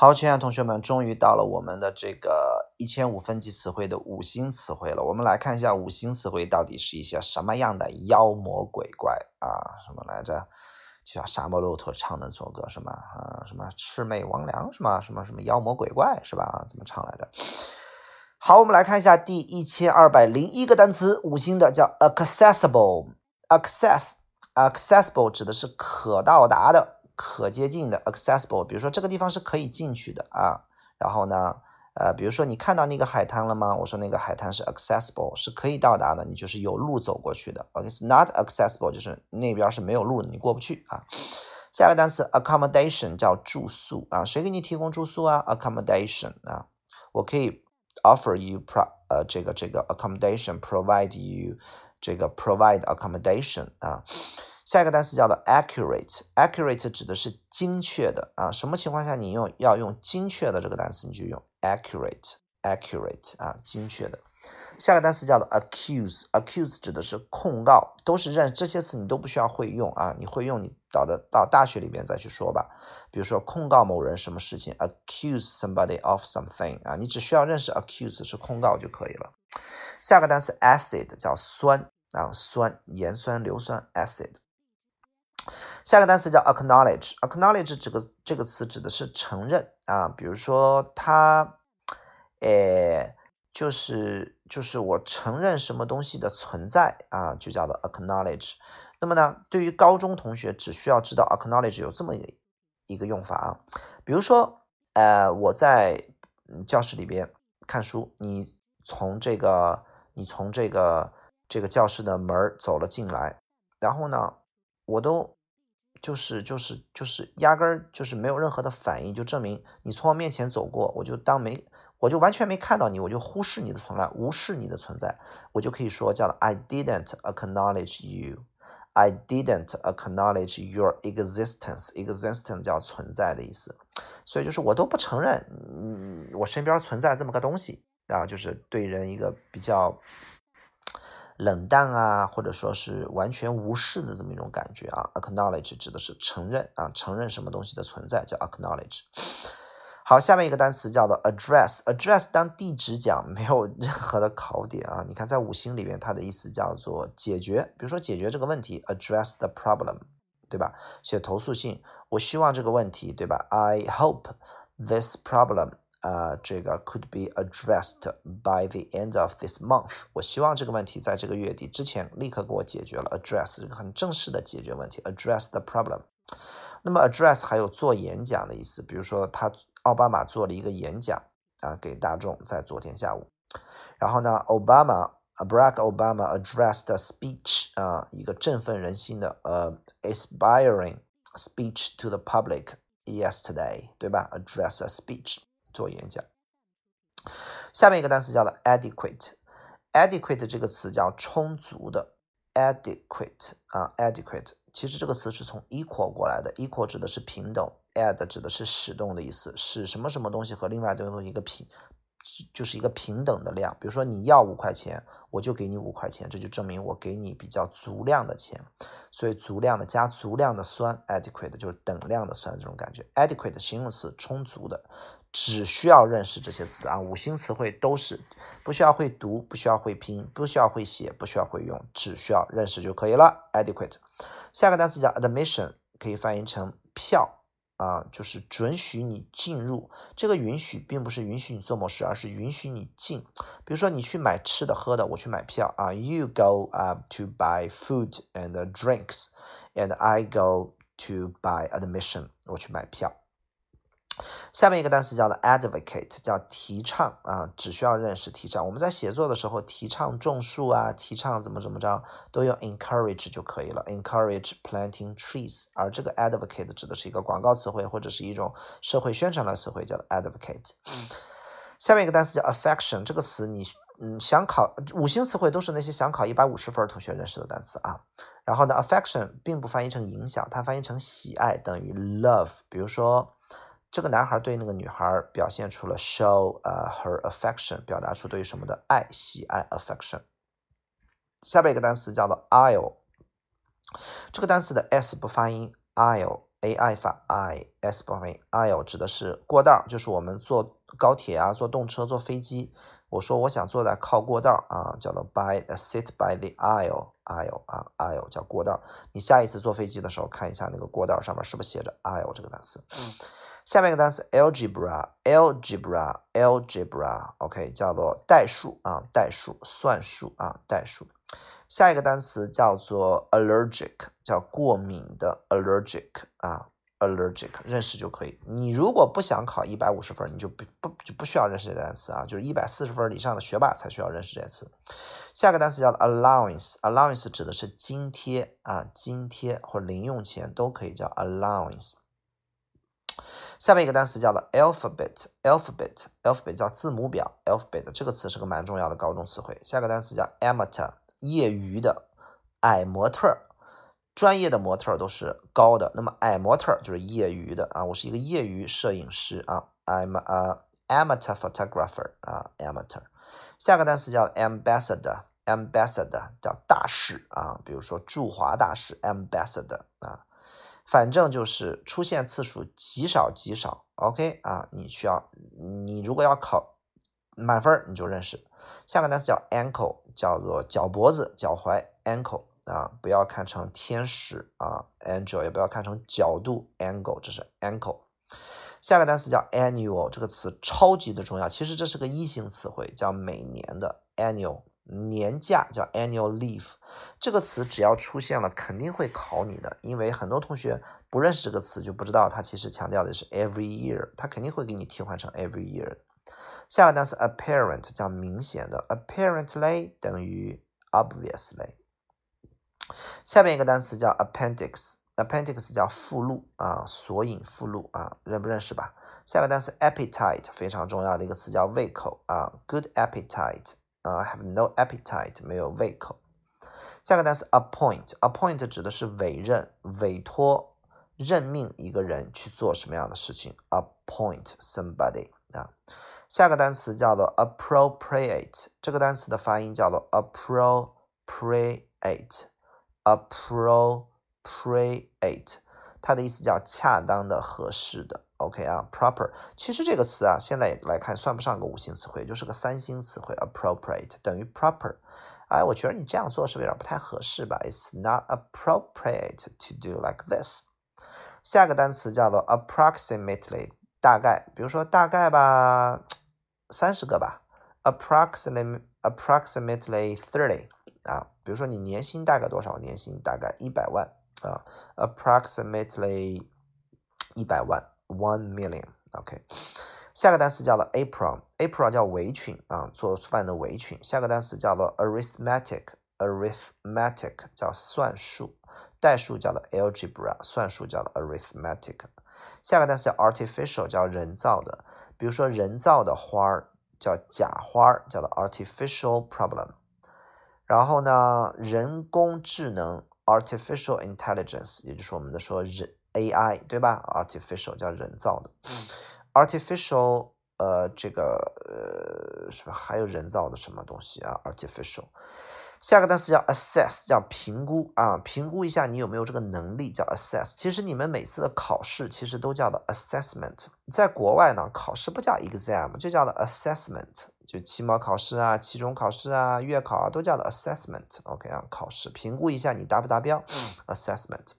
好，亲爱的同学们，终于到了我们的这个一千五分级词汇的五星词汇了。我们来看一下五星词汇到底是一些什么样的妖魔鬼怪啊？什么来着？就像沙漠骆驼唱的那首歌，什么啊？什么魑魅魍魉？什么什么什么妖魔鬼怪？是吧？啊，怎么唱来着？好，我们来看一下第一千二百零一个单词，五星的叫 accessible。access，accessible 指的是可到达的。可接近的 accessible，比如说这个地方是可以进去的啊，然后呢，呃，比如说你看到那个海滩了吗？我说那个海滩是 accessible，是可以到达的，你就是有路走过去的。OK，not accessible 就是那边是没有路的，你过不去啊。下一个单词 accommodation 叫住宿啊，谁给你提供住宿啊？accommodation 啊，我可以 offer you pro 呃这个这个 accommodation provide you 这个 provide accommodation 啊。下一个单词叫做 accurate，accurate 指的是精确的啊。什么情况下你用要用精确的这个单词，你就用 accurate，accurate 啊，精确的。下个单词叫做 accuse，accuse 指的是控告，都是认这些词你都不需要会用啊，你会用你到的到大学里边再去说吧。比如说控告某人什么事情，accuse somebody of something 啊，你只需要认识 accuse 是控告就可以了。下个单词 acid 叫酸啊，酸盐酸硫酸 acid。下个单词叫 acknowledge，acknowledge 这个这个词指的是承认啊，比如说他，诶，就是就是我承认什么东西的存在啊，就叫做 acknowledge。那么呢，对于高中同学，只需要知道 acknowledge 有这么一个用法啊，比如说，呃，我在教室里边看书，你从这个你从这个这个教室的门走了进来，然后呢，我都。就是就是就是压根儿就是没有任何的反应，就证明你从我面前走过，我就当没，我就完全没看到你，我就忽视你的存在，无视你的存在，我就可以说叫了 I didn't acknowledge you，I didn't acknowledge your existence，existence 叫存在的意思，所以就是我都不承认，嗯，我身边存在这么个东西啊，就是对人一个比较。冷淡啊，或者说是完全无视的这么一种感觉啊。Acknowledge 指的是承认啊，承认什么东西的存在叫 acknowledge。好，下面一个单词叫做 address。address 当地址讲没有任何的考点啊。你看在五星里面，它的意思叫做解决，比如说解决这个问题，address the problem，对吧？写投诉信，我希望这个问题，对吧？I hope this problem。啊，这个 could be addressed by the end of this month。我希望这个问题在这个月底之前立刻给我解决了。address 这个很正式的解决问题，address the problem。那么 address 还有做演讲的意思，比如说他奥巴马做了一个演讲啊，给大众在昨天下午。然后呢，Obama Barack Obama addressed a speech 啊，一个振奋人心的呃 inspiring speech to the public yesterday，对吧？address a speech。做演讲。下面一个单词叫做 adequate，adequate 这个词叫充足的，adequate 啊，adequate，其实这个词是从 equal 过来的，equal 指的是平等 add 指的是使动的意思，使什么什么东西和另外东西一个平，就是一个平等的量。比如说你要五块钱，我就给你五块钱，这就证明我给你比较足量的钱。所以足量的加足量的酸，adequate 就是等量的酸这种感觉，adequate 形容词充足的。只需要认识这些词啊，五星词汇都是不需要会读，不需要会拼，不需要会写，不需要会用，只需要认识就可以了。Adequate。下个单词叫 admission，可以翻译成票啊，就是准许你进入。这个允许并不是允许你做某事，而是允许你进。比如说你去买吃的喝的，我去买票啊。You go up to buy food and drinks，and I go to buy admission，我去买票。下面一个单词叫做 advocate，叫提倡啊，只需要认识提倡。我们在写作的时候，提倡种树啊，提倡怎么怎么着，都用 encourage 就可以了，encourage planting trees。而这个 advocate 指的是一个广告词汇或者是一种社会宣传的词汇，叫 advocate。下面一个单词叫 affection，这个词你嗯想考五星词汇都是那些想考一百五十分同学认识的单词啊。然后呢，affection 并不翻译成影响，它翻译成喜爱，等于 love。比如说。这个男孩对那个女孩表现出了 show 呃 her affection，表达出对于什么的爱、喜爱 affection。下边一个单词叫做 aisle，这个单词的 s 不发音，aisle a i 发 i，s 不发 i，l 指的是过道，就是我们坐高铁啊，坐动车，坐飞机。我说我想坐在靠过道啊，叫做 by a sit by the aisle，aisle 啊，aisle 叫过道。你下一次坐飞机的时候，看一下那个过道上面是不是写着 aisle 这个单词。下面一个单词 algebra，algebra，algebra，OK，叫做代数啊，代数，算术啊，代数。下一个单词叫做 allergic，叫过敏的 allergic 啊，allergic，认识就可以。你如果不想考一百五十分，你就不不就不需要认识这个单词啊，就是一百四十分以上的学霸才需要认识这些词。下个单词叫做 allowance，allowance 指的是津贴啊，津贴或零用钱都可以叫 allowance。下面一个单词叫做 alphabet，alphabet，alphabet 叫字母表，alphabet 这个词是个蛮重要的高中词汇。下个单词叫 amateur，业余的，矮模特儿，专业的模特儿都是高的，那么矮模特儿就是业余的啊。我是一个业余摄影师啊，I'm a amateur photographer 啊，amateur。下个单词叫 ambassador，ambassador 叫大使啊，比如说驻华大使 ambassador 啊。反正就是出现次数极少极少，OK 啊？你需要，你如果要考满分，你就认识。下个单词叫 ankle，叫做脚脖子、脚踝，ankle 啊，不要看成天使啊，angel，也不要看成角度，angle，这是 ankle。下个单词叫 annual，这个词超级的重要，其实这是个一型词汇，叫每年的 annual。年假叫 annual leave，这个词只要出现了，肯定会考你的，因为很多同学不认识这个词，就不知道它其实强调的是 every year，它肯定会给你替换成 every year。下个单词 apparent 叫明显的，apparently 等于 obviously。下面一个单词叫 appendix，appendix 叫附录啊，索引附录啊，认不认识吧？下个单词 appetite 非常重要的一个词叫胃口啊，good appetite。啊，have no appetite，没有胃口。下个单词 appoint，appoint 指的是委任、委托、任命一个人去做什么样的事情。appoint somebody 啊。下个单词叫做 appropriate，这个单词的发音叫做 appropriate，appropriate，它的意思叫恰当的、合适的。OK 啊，proper，其实这个词啊，现在来看算不上个五星词汇，就是个三星词汇，appropriate 等于 proper。哎，我觉得你这样做是不是有点不太合适吧？It's not appropriate to do like this。下个单词叫做 approximately，大概，比如说大概吧，三十个吧，approximately approximately thirty 啊，比如说你年薪大概多少？年薪大概一百万啊，approximately 一百万。One million，OK。下个单词叫做 apron，apron 叫围裙啊，做饭的围裙。下个单词叫做 arithmetic，arithmetic 叫算术，代数叫做 algebra，算术叫做 arithmetic。下个单词叫 artificial，叫人造的，比如说人造的花儿叫假花儿，叫做 artificial problem。然后呢，人工智能 artificial intelligence，也就是我们的说人。AI 对吧？Artificial 叫人造的，Artificial 呃这个呃什么？还有人造的什么东西啊？Artificial，下个单词叫 Assess，叫评估啊，评估一下你有没有这个能力叫 Assess。其实你们每次的考试其实都叫做 Assessment，在国外呢考试不叫 Exam，就叫做 Assessment，就期末考试啊、期中考试啊、月考啊都叫做 Assessment。OK 啊，考试评估一下你达不达标，Assessment。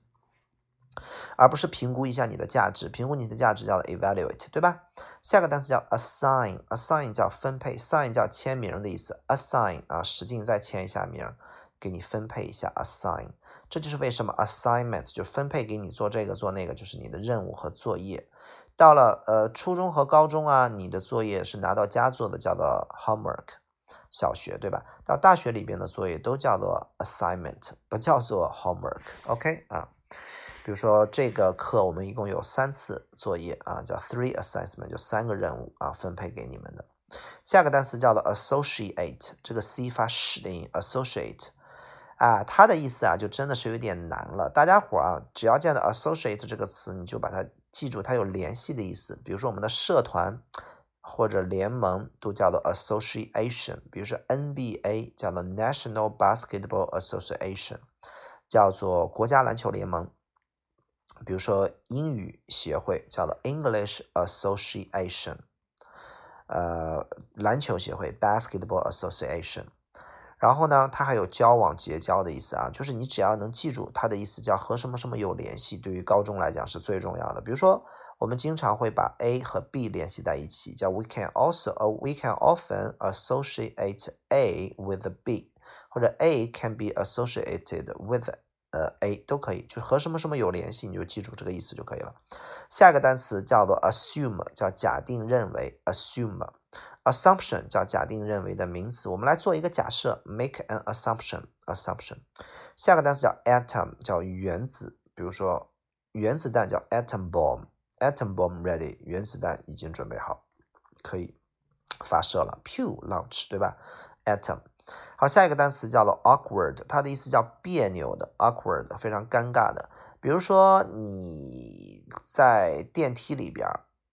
而不是评估一下你的价值，评估你的价值叫做 evaluate，对吧？下个单词叫 assign，assign 叫分配，sign 叫签名的意思，assign 啊，使劲再签一下名，给你分配一下，assign，这就是为什么 assignment 就分配给你做这个做那个，就是你的任务和作业。到了呃初中和高中啊，你的作业是拿到家做的，叫做 homework，小学对吧？到大学里边的作业都叫做 assignment，不叫做 homework，OK 啊？比如说这个课我们一共有三次作业啊，叫 three assessment，就三个任务啊，分配给你们的。下个单词叫做 associate，这个 c 发 sh 的音，associate 啊，它的意思啊就真的是有点难了。大家伙儿啊，只要见到 associate 这个词，你就把它记住，它有联系的意思。比如说我们的社团或者联盟都叫做 association，比如说 NBA 叫做 National Basketball Association，叫做国家篮球联盟。比如说英语协会叫做 English Association，呃，篮球协会 Basketball Association。然后呢，它还有交往、结交的意思啊，就是你只要能记住它的意思，叫和什么什么有联系，对于高中来讲是最重要的。比如说，我们经常会把 A 和 B 联系在一起，叫 We can also, or we can often associate A with B，或者 A can be associated with 呃 A 都可以，就和什么什么有联系，你就记住这个意思就可以了。下一个单词叫做 assume，叫假定、认为，assume。Assumption 叫假定认为的名词，我们来做一个假设，make an assumption。assumption。下个单词叫 atom，叫原子，比如说原子弹叫 atom bomb，atom bomb ready，原子弹已经准备好，可以发射了，pew launch，对吧？atom。好，下一个单词叫做 awkward，它的意思叫别扭的，awkward 非常尴尬的，比如说你在电梯里边。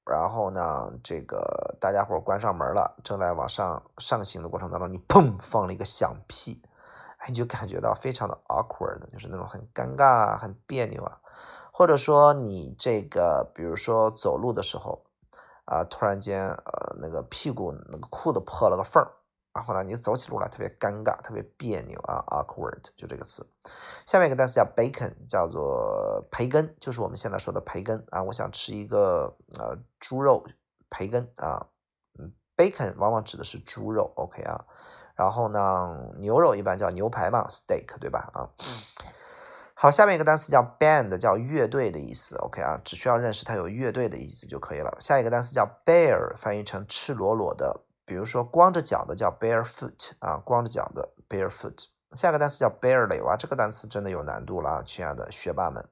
然后呢，这个大家伙关上门了，正在往上上行的过程当中，你砰放了一个响屁，哎你就感觉到非常的 awkward，就是那种很尴尬、很别扭啊。或者说你这个，比如说走路的时候啊，突然间呃那个屁股那个裤子破了个缝儿。然后呢，你走起路来特别尴尬，特别别扭啊，awkward 就这个词。下面一个单词叫 bacon，叫做培根，就是我们现在说的培根啊。我想吃一个呃猪肉培根啊，嗯，bacon 往往指的是猪肉，OK 啊。然后呢，牛肉一般叫牛排嘛，steak 对吧？啊，好，下面一个单词叫 band，叫乐队的意思，OK 啊，只需要认识它有乐队的意思就可以了。下一个单词叫 bare，翻译成赤裸裸的。比如说光着脚的叫 barefoot 啊，光着脚的 barefoot。下个单词叫 barely，哇，这个单词真的有难度了啊，亲爱的学霸们。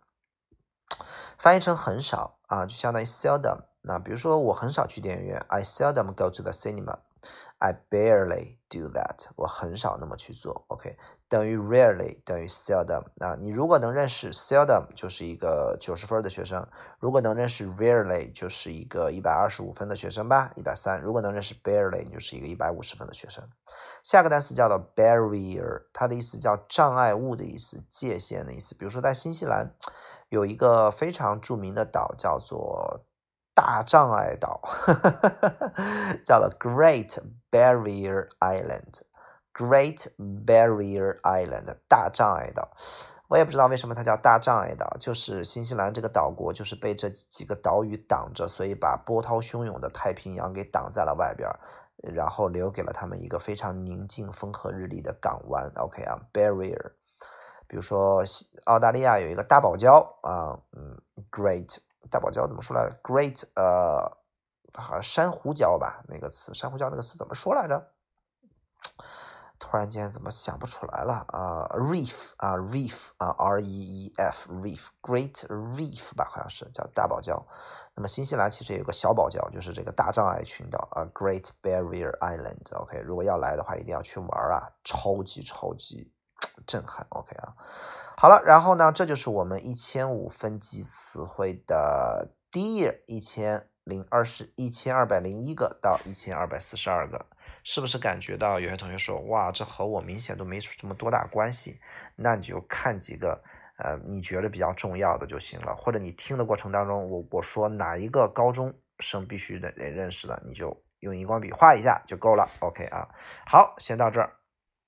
翻译成很少啊，就相当于 seldom。那比如说我很少去电影院，I seldom go to the cinema。I barely do that，我很少那么去做。OK，等于 rarely 等于 seldom 啊。你如果能认识 seldom，就是一个九十分的学生；如果能认识 rarely，就是一个一百二十五分的学生吧，一百三。如果能认识 barely，你就是一个一百五十分的学生。下个单词叫做 barrier，它的意思叫障碍物的意思，界限的意思。比如说在新西兰有一个非常著名的岛叫做。大障碍岛，叫做 Great Barrier Island Great Barrier Island，大障碍岛。我也不知道为什么它叫大障碍岛，就是新西兰这个岛国就是被这几个岛屿挡着，所以把波涛汹涌的太平洋给挡在了外边，然后留给了他们一个非常宁静、风和日丽的港湾。OK 啊，Barrier。比如说澳大利亚有一个大堡礁啊，嗯，Great。大堡礁怎么说来着？Great，呃，好像珊瑚礁吧，那个词，珊瑚礁那个词怎么说来着？突然间怎么想不出来了啊？Reef 啊，Reef 啊，R E E F，Reef，Great Reef 吧，好像是叫大堡礁。那么新西兰其实有个小堡礁，就是这个大障碍群岛啊，Great Barrier Island。OK，如果要来的话，一定要去玩啊，超级超级震撼。OK 啊。好了，然后呢，这就是我们一千五分级词汇的第一页，一千零二十一千二百零一个到一千二百四十二个，是不是感觉到有些同学说，哇，这和我明显都没这么多大关系？那你就看几个，呃，你觉得比较重要的就行了，或者你听的过程当中，我我说哪一个高中生必须得得认识的，你就用荧光笔画一下就够了。OK 啊，好，先到这儿。